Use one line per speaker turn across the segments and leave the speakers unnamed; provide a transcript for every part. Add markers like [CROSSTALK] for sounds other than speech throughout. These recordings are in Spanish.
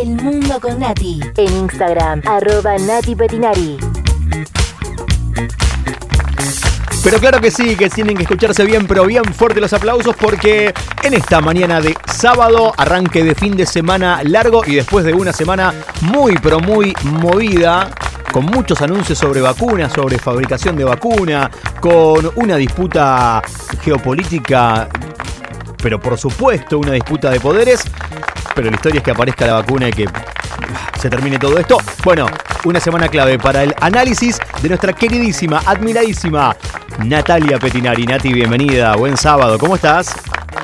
El Mundo con Nati. En Instagram, arroba Nati Petinari.
Pero claro que sí, que tienen que escucharse bien, pero bien fuerte los aplausos porque en esta mañana de sábado, arranque de fin de semana largo y después de una semana muy, pero muy movida, con muchos anuncios sobre vacunas, sobre fabricación de vacuna, con una disputa geopolítica, pero por supuesto una disputa de poderes, pero la historia es que aparezca la vacuna y que se termine todo esto. Bueno, una semana clave para el análisis de nuestra queridísima, admiradísima Natalia Petinari. Nati, bienvenida, buen sábado, ¿cómo estás?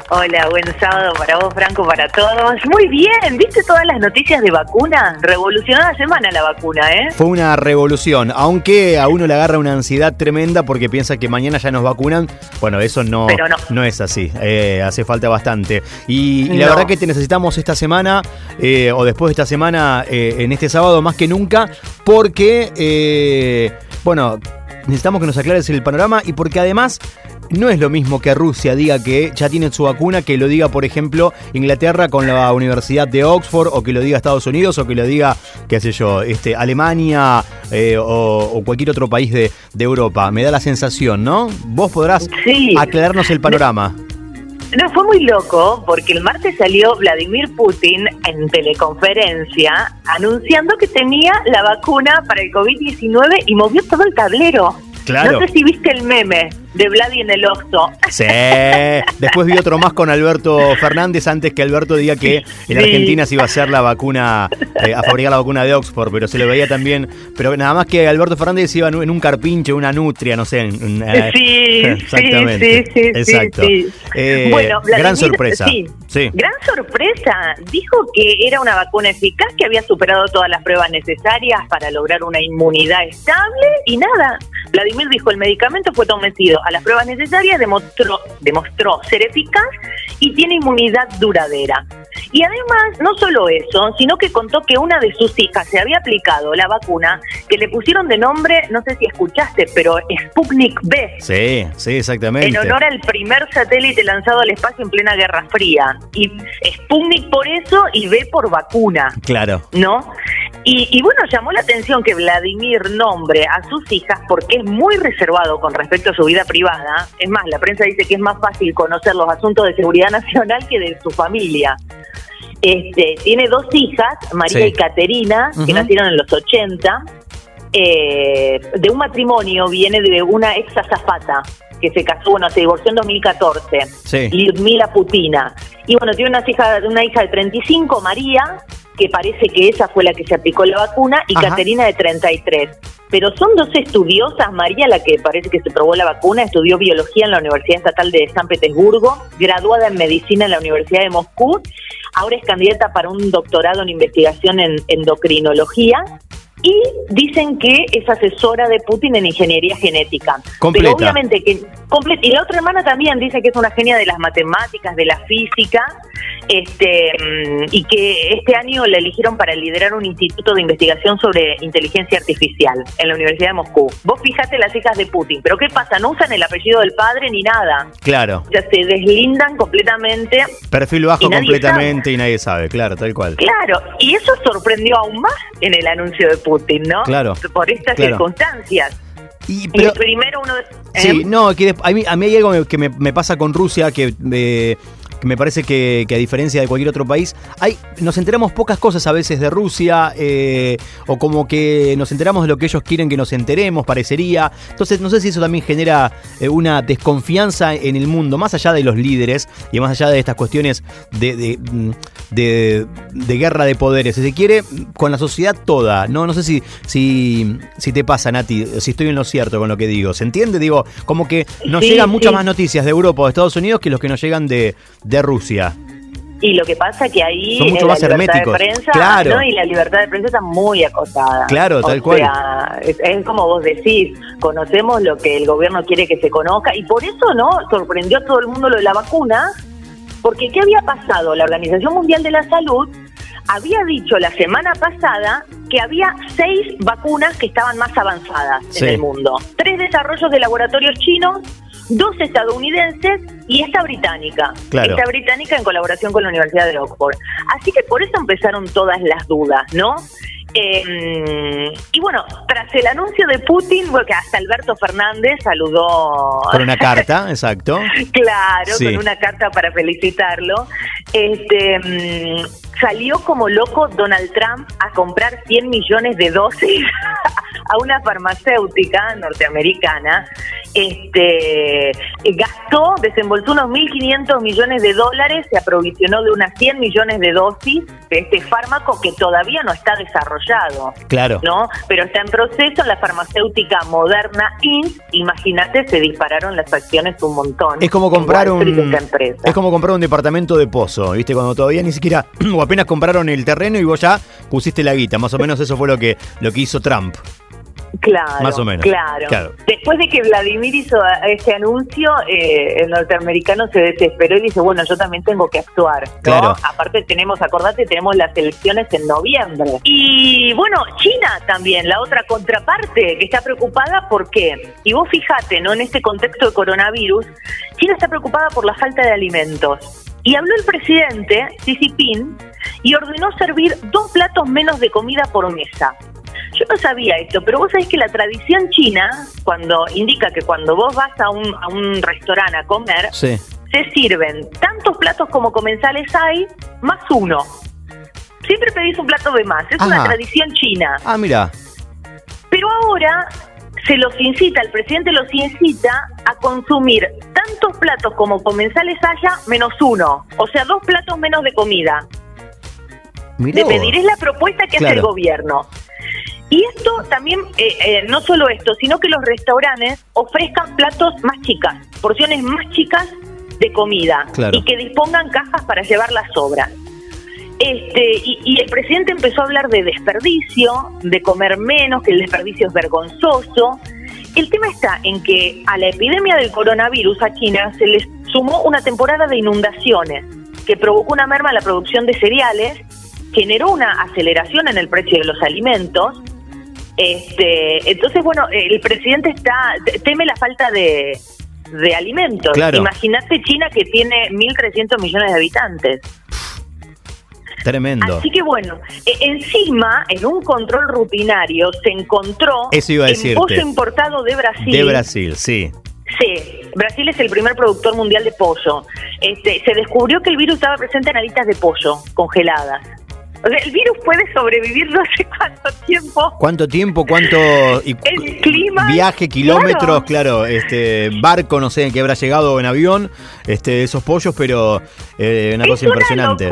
Hola, buen sábado para vos, Franco, para todos. Muy bien, ¿viste todas las noticias de vacuna? Revolucionó la semana la vacuna, ¿eh?
Fue una revolución, aunque a uno le agarra una ansiedad tremenda porque piensa que mañana ya nos vacunan. Bueno, eso no, no. es así, eh, hace falta bastante. Y, la verdad que te necesitamos esta semana, eh, o después de esta semana, eh, en este sábado más que nunca, porque, bueno, necesitamos que nos aclares el panorama y porque además no es lo mismo que Rusia diga que ya tiene su vacuna, que lo diga, por ejemplo, Inglaterra con la Universidad de Oxford, o que lo diga Estados Unidos, o que lo diga, qué sé yo, este, Alemania eh, o, cualquier otro país de, Europa. Me da la sensación, ¿no? Vos podrás aclararnos el panorama.
No, fue muy loco porque el martes salió Vladimir Putin en teleconferencia anunciando que tenía la vacuna para el COVID-19 y movió todo el tablero.
Claro.
No sé si viste el meme de Vladi en el Oxxo.
Sí. Después vi otro más con Alberto Fernández antes que Alberto diga que en Argentina se iba a hacer la vacuna, eh, a fabricar la vacuna de Oxford, pero se lo veía también. Pero nada más que Alberto Fernández iba en un carpinche, una nutria, no sé.
Eh, sí, exactamente. Sí, sí,
Exacto. Eh, bueno, gran sorpresa.
Sí. Gran sorpresa. Dijo que era una vacuna eficaz, que había superado todas las pruebas necesarias para lograr una inmunidad estable y nada. Vladimir dijo el medicamento fue sometido a las pruebas necesarias, demostró, demostró ser eficaz y tiene inmunidad duradera. Y además, no solo eso, sino que contó que una de sus hijas se había aplicado la vacuna que le pusieron de nombre, no sé si escuchaste, pero Sputnik B.
Sí, sí, exactamente.
En honor al primer satélite lanzado al espacio en plena Guerra Fría. Y Sputnik por eso y B por vacuna.
Claro.
¿No? Y, bueno, llamó la atención que Vladimir nombre a sus hijas porque es muy reservado con respecto a su vida privada. Es más, la prensa dice que es más fácil conocer los asuntos de seguridad [LAUGHS] nacional que de su familia. Este, tiene dos hijas, María y Caterina, que nacieron en los 80. Eh, de un matrimonio viene de una ex azafata que se casó, bueno, se divorció en 2014, sí. Mila Putina. Y bueno, tiene una hija, una hija de 35, María, que parece que esa fue la que se aplicó la vacuna, y Caterina de 33. Pero son dos estudiosas, María, la que parece que se probó la vacuna, estudió biología en la Universidad Estatal de San Petersburgo, graduada en medicina en la Universidad de Moscú, ahora es candidata para un doctorado en investigación en endocrinología y dicen que es asesora de Putin en ingeniería genética.
Completa.
Pero obviamente que y la otra hermana también dice que es una genia de las matemáticas, de la física, este mm, y que este año la eligieron para liderar un instituto de investigación sobre inteligencia artificial en la Universidad de Moscú. Vos fijate las hijas de Putin, pero ¿qué pasa? No usan el apellido del padre ni nada.
Claro.
Ya se deslindan completamente.
Perfil bajo completamente y nadie sabe, claro, tal cual.
Claro, y eso sorprendió aún más en el anuncio de Putin, ¿no?
Claro.
Por estas circunstancias.
Y, primero uno... Sí, ¿eh? no, que a mí, a mí hay algo que me, me pasa con Rusia que... Eh, que me parece que, a diferencia de cualquier otro país, hay, nos enteramos pocas cosas a veces de Rusia, eh, o como que nos enteramos de lo que ellos quieren que nos enteremos, parecería. Entonces, no sé si eso también genera eh, una desconfianza en el mundo, más allá de los líderes y más allá de estas cuestiones de, de, de, guerra de poderes, si se quiere, con la sociedad toda. No, no sé si, si, si te pasa, Nati, si estoy en lo cierto con lo que digo. ¿Se entiende? Digo, como que nos llegan muchas más noticias de Europa o de Estados Unidos que los que nos llegan de, de Rusia.
Y lo que pasa que ahí
Son mucho más herméticos.
De prensa,
claro.
y la libertad de prensa está muy acotada.
Claro, tal
cual. es, como vos decís, conocemos lo que el gobierno quiere que se conozca y por eso no sorprendió a todo el mundo lo de la vacuna, porque ¿qué había pasado? La Organización Mundial de la Salud había dicho la semana pasada que había seis vacunas que estaban más avanzadas en el mundo. Tres desarrollos de laboratorios chinos, dos estadounidenses y esta británica. Esta británica en colaboración con la Universidad de Oxford. Así que por eso empezaron todas las dudas, ¿no? Eh, y bueno, tras el anuncio de Putin, porque hasta Alberto Fernández saludó.
Con una [LAUGHS] carta, exacto.
claro, con una carta para felicitarlo. Este. Mm, salió como loco Donald Trump a comprar 100 millones de dosis [LAUGHS] a una farmacéutica norteamericana este, gastó, desembolsó unos 1.500 millones de dólares, se aprovisionó de unas 100 millones de dosis de este fármaco que todavía no está desarrollado.
Claro.
¿no? Pero está en proceso la farmacéutica Moderna Inc. Imagínate, se dispararon las acciones un montón.
Es como comprar un es como comprar un departamento de pozo, ¿viste? Cuando todavía ni siquiera [CLEARS THROAT] o apenas compraron el terreno y vos ya pusiste la guita, más o menos eso fue lo que lo que hizo Trump.
Claro, más o menos. Claro. Después de que Vladimir hizo este anuncio, eh, el norteamericano se desesperó y dice, bueno, yo también tengo que actuar. Claro. Aparte tenemos, acordate, tenemos las elecciones en noviembre. Y bueno, China también, la otra contraparte, que está preocupada, ¿por qué? Y vos fijate, ¿no? En este contexto de coronavirus, China está preocupada por la falta de alimentos. Y habló el presidente, Xi Jinping, y ordenó servir dos platos menos de comida por mesa. Yo no sabía esto, pero vos sabés que la tradición china, cuando indica que cuando vos vas a un, a un restaurante a comer, se sirven tantos platos como comensales hay, más uno. Siempre pedís un plato de más, es una tradición china.
Ah, mira.
Pero ahora se los incita, el presidente los incita a consumir tantos platos como comensales haya, menos uno. O sea, dos platos menos de comida. Mirá de pedir es la propuesta que hace el gobierno. Y esto también, eh, eh, no solo esto, sino que los restaurantes ofrezcan platos más chicas, porciones más chicas de comida y que dispongan cajas para llevar las sobras. Este, y, el presidente empezó a hablar de desperdicio, de comer menos, que el desperdicio es vergonzoso. El tema está en que a la epidemia del coronavirus a China se le sumó una temporada de inundaciones que provocó una merma en la producción de cereales, generó una aceleración en el precio de los alimentos este, entonces, bueno, el presidente está teme la falta de, de alimentos. Imagínate China que tiene 1.300 millones de habitantes.
Tremendo.
Así que bueno, e, encima, en un control rutinario, se encontró
Eso iba a pollo
importado de Brasil.
De Brasil, sí.
Sí, Brasil es el primer productor mundial de pollo. Este, se descubrió que el virus estaba presente en alitas de pollo congeladas. O sea, el virus puede sobrevivir [LAUGHS] no sé cuánto tiempo.
¿Cuánto tiempo? ¿Cuánto
el clima?
Viaje, kilómetros, claro. este barco, no sé en qué habrá llegado en avión, este esos pollos, pero eh, una cosa impresionante.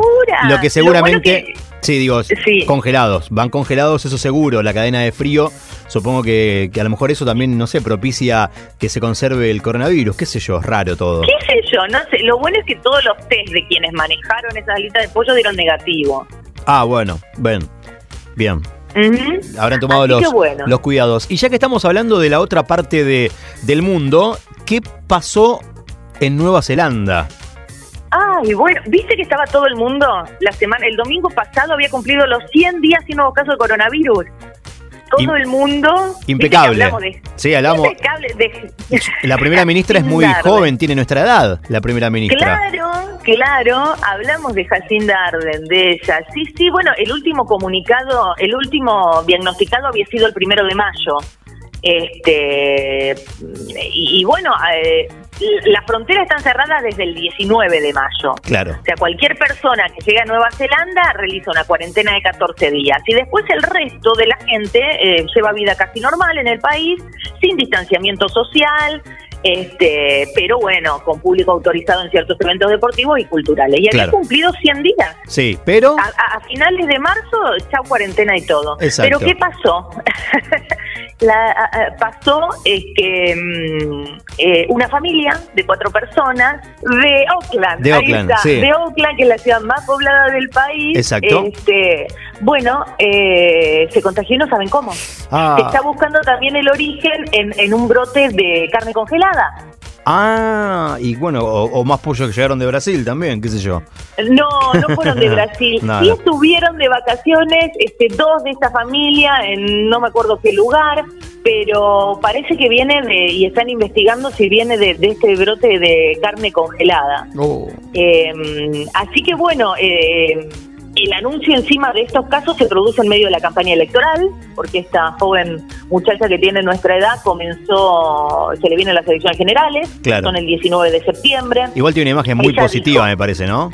Lo que seguramente, sí, digo, congelados, van congelados, eso seguro, la cadena de frío. Supongo que, que, a lo mejor eso también, no sé, propicia que se conserve el coronavirus, qué sé yo, raro todo.
¿Qué sé yo? No sé, lo bueno es que todos los test de quienes manejaron esas alitas de pollo dieron negativo.
Ah, bueno, ven. Bien. Habrán tomado los, los cuidados. Y ya que estamos hablando de la otra parte de, del mundo, ¿qué pasó en Nueva Zelanda?
Ay, bueno, ¿viste que estaba todo el mundo la semana, el domingo pasado había cumplido los 100 días sin nuevo caso de coronavirus? todo el mundo.
Impecable. sí, hablamos. La primera ministra es muy [LAUGHS] joven, tiene nuestra edad, la primera ministra.
Claro, claro, hablamos de Jacinda Arden, de ella. Sí, sí, bueno, el último comunicado, el último diagnosticado había sido el primero de mayo. Este, y, bueno, eh, las fronteras están cerradas desde el 19 de mayo.
Claro.
O sea, cualquier persona que llegue a Nueva Zelanda realiza una cuarentena de 14 días. Y después el resto de la gente eh, lleva vida casi normal en el país, sin distanciamiento social, este, pero bueno, con público autorizado en ciertos eventos deportivos y culturales. Y había cumplido 100 días.
Sí, pero...
A, finales de marzo, chao cuarentena y todo. Pero ¿qué pasó? La, pasó que mm, eh, una familia de cuatro personas de Oakland,
de Oakland,
de Oakland, que es la ciudad más poblada del país.
Exacto.
Este, bueno, eh, se contagió y no saben cómo. Ah. Está buscando también el origen en, en un brote de carne congelada.
Ah, y bueno, o, más pollos que llegaron de Brasil también, qué sé yo.
No, no fueron de [LAUGHS] Brasil. sí estuvieron de vacaciones este, dos de esta familia en no me acuerdo qué lugar, pero parece que viene de, y están investigando si viene de, este brote de carne congelada. Oh. Em, así que bueno, eh, el anuncio encima de estos casos se produce en medio de la campaña electoral, porque esta joven muchacha que tiene nuestra edad comenzó, se le vienen las elecciones generales, son el 19 de septiembre.
Igual tiene una imagen muy positiva, me parece, ¿no?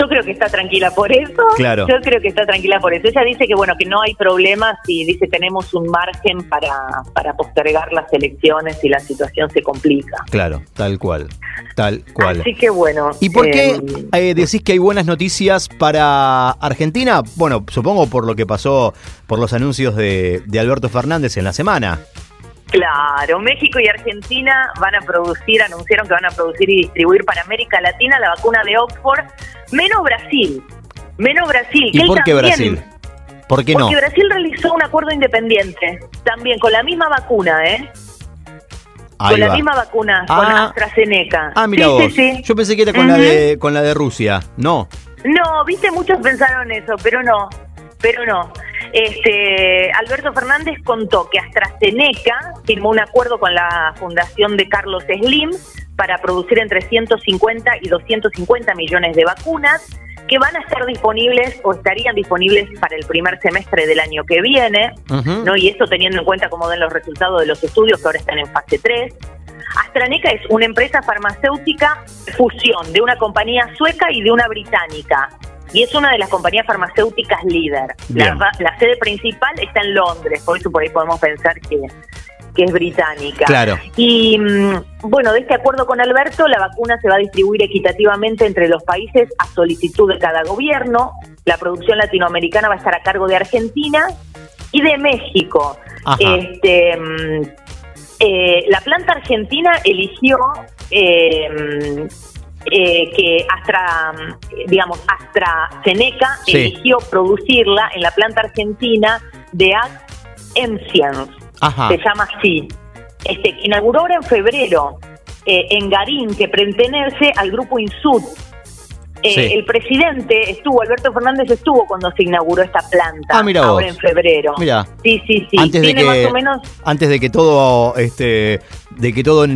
Yo creo que está tranquila por eso. Claro. Yo creo que está tranquila por eso. Ella dice que bueno que no hay problemas y dice tenemos un margen para, para postergar las elecciones si la situación se complica.
Claro, tal cual. Tal cual.
Así que bueno.
¿Y por qué eh, eh, decís que hay buenas noticias para Argentina? Bueno, supongo por lo que pasó, por los anuncios de, de Alberto Fernández en la semana.
Claro, México y Argentina van a producir, anunciaron que van a producir y distribuir para América Latina la vacuna de Oxford, menos Brasil. Menos Brasil.
¿Y por qué Brasil? ¿Por qué no?
Porque Brasil realizó un acuerdo independiente, también con la misma vacuna, ¿eh? con la misma vacuna, con ah. AstraZeneca.
Ah, mira vos. Yo pensé que era con, la de, con la de Rusia. No.
No, viste, muchos pensaron eso, pero no. Pero no. Este, Alberto Fernández contó que AstraZeneca firmó un acuerdo con la fundación de Carlos Slim para producir entre 150 y 250 millones de vacunas que van a estar disponibles o estarían disponibles para el primer semestre del año que viene, ¿no? Y eso teniendo en cuenta cómo den los resultados de los estudios que ahora están en fase 3. AstraZeneca es una empresa farmacéutica fusión de una compañía sueca y de una británica y es una de las compañías farmacéuticas líder. La, sede principal está en Londres, por eso por ahí podemos pensar que, que es británica.
Claro.
Y mm, bueno, de este acuerdo con Alberto, la vacuna se va a distribuir equitativamente entre los países a solicitud de cada gobierno. La producción latinoamericana va a estar a cargo de Argentina y de México. Este, mm, eh, la planta argentina eligió eh, eh, que Astra, digamos, AstraZeneca eligió producirla en la planta argentina de AgEmscience. Se llama así. Este, inauguró ahora en febrero eh, en Garín, que pertenece al grupo Insud, eh, el presidente estuvo, Alberto Fernández estuvo cuando se inauguró esta planta.
Ah, mira
ahora en febrero.
Mira.
Sí, sí, sí.
Antes de que, más o menos. Antes de que todo, este, de que todo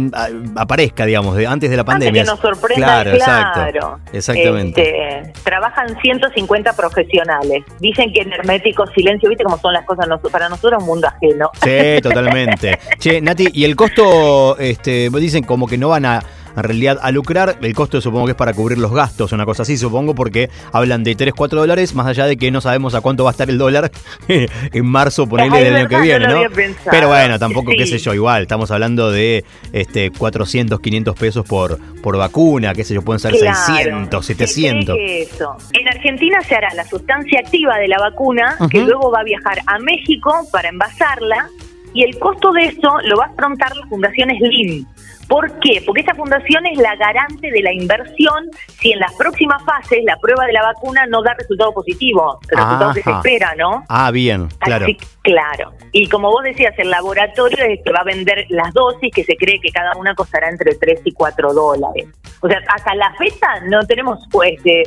aparezca, digamos, antes de la pandemia.
Antes que nos sorprenda, claro. Exacto,
exactamente.
Este, trabajan 150 profesionales. Dicen que en hermético silencio, ¿viste cómo son las cosas? Para nosotros un mundo ajeno.
Sí, totalmente. [LAUGHS] che, Nati, y el costo, este, dicen como que no van a en realidad a lucrar. El costo supongo que es para cubrir los gastos, una cosa así, supongo, porque hablan de 3, 4 dólares, más allá de que no sabemos a cuánto va a estar el dólar [LAUGHS] en marzo, ponerle del año que viene, ¿no? Pero bueno, tampoco, qué sé yo, igual, estamos hablando de este 400, 500 pesos por, por vacuna, qué sé yo, pueden ser 600, 700.
Eso. En Argentina se hará la sustancia activa de la vacuna, que luego va a viajar a México para envasarla, y el costo de eso lo va a afrontar la Fundación Slim. ¿Por qué? Porque esta fundación es la garante de la inversión si en las próximas fases la prueba de la vacuna no da resultado positivo, el resultado que se espera, ¿no?
Ah, bien, claro.
claro. Y como vos decías, el laboratorio es que va a vender las dosis que se cree que cada una costará entre 3 y 4 dólares. O sea, hasta la fecha no tenemos pues eh,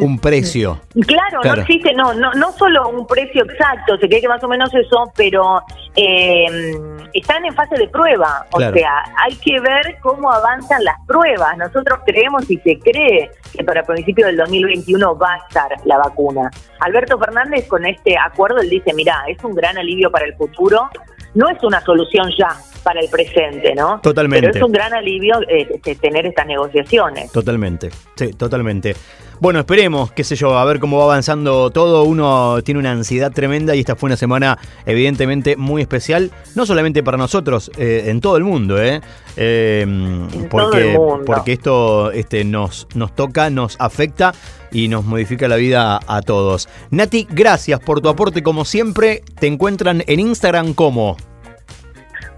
un precio.
Claro, no existe, no, no, no solo un precio exacto, se cree que más o menos eso, pero eh, están en fase de prueba. O sea, hay que ver cómo avanzan las pruebas. Nosotros creemos y se cree que para principios del 2021 va a estar la vacuna. Alberto Fernández con este acuerdo, él dice, mira, es un gran alivio para el futuro, no es una solución ya para el presente, ¿no?
Totalmente.
Pero es un gran alivio eh, este, tener estas negociaciones.
Totalmente, sí, totalmente. Bueno, esperemos, qué sé yo, a ver cómo va avanzando todo. Uno tiene una ansiedad tremenda y esta fue una semana evidentemente muy especial, no solamente para nosotros, eh, en todo el mundo, ¿eh? eh porque, porque esto este, nos, nos toca, nos afecta y nos modifica la vida a todos. Nati, gracias por tu aporte como siempre. Te encuentran en Instagram como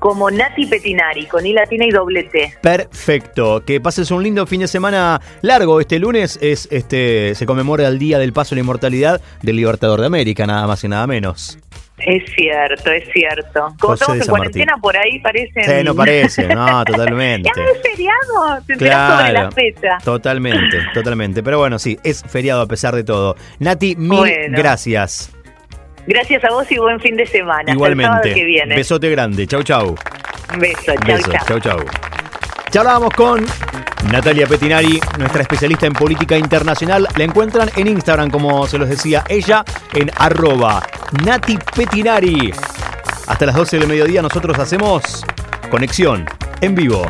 como Nati Petinari, con I latina y doble T.
Perfecto. Que pases un lindo fin de semana largo. Este lunes es este se conmemora el Día del Paso a la Inmortalidad del Libertador de América, nada más y nada menos.
Es cierto, es cierto. Como estamos en cuarentena, por ahí parece. Sí,
no parece, no, [LAUGHS] totalmente.
ya es feriado, te claro, sobre la fecha.
Totalmente, totalmente. Pero bueno, sí, es feriado a pesar de todo. Nati, mil gracias.
Gracias a vos y buen fin de semana.
Igualmente. que viene. Besote grande. Chau, chau.
Beso, chau, chau.
Chau, chau. Charlábamos con Natalia Petinari, nuestra especialista en política internacional. La encuentran en Instagram, como se los decía ella, en arroba Nati Petinari. Hasta las 12 del mediodía nosotros hacemos conexión en vivo.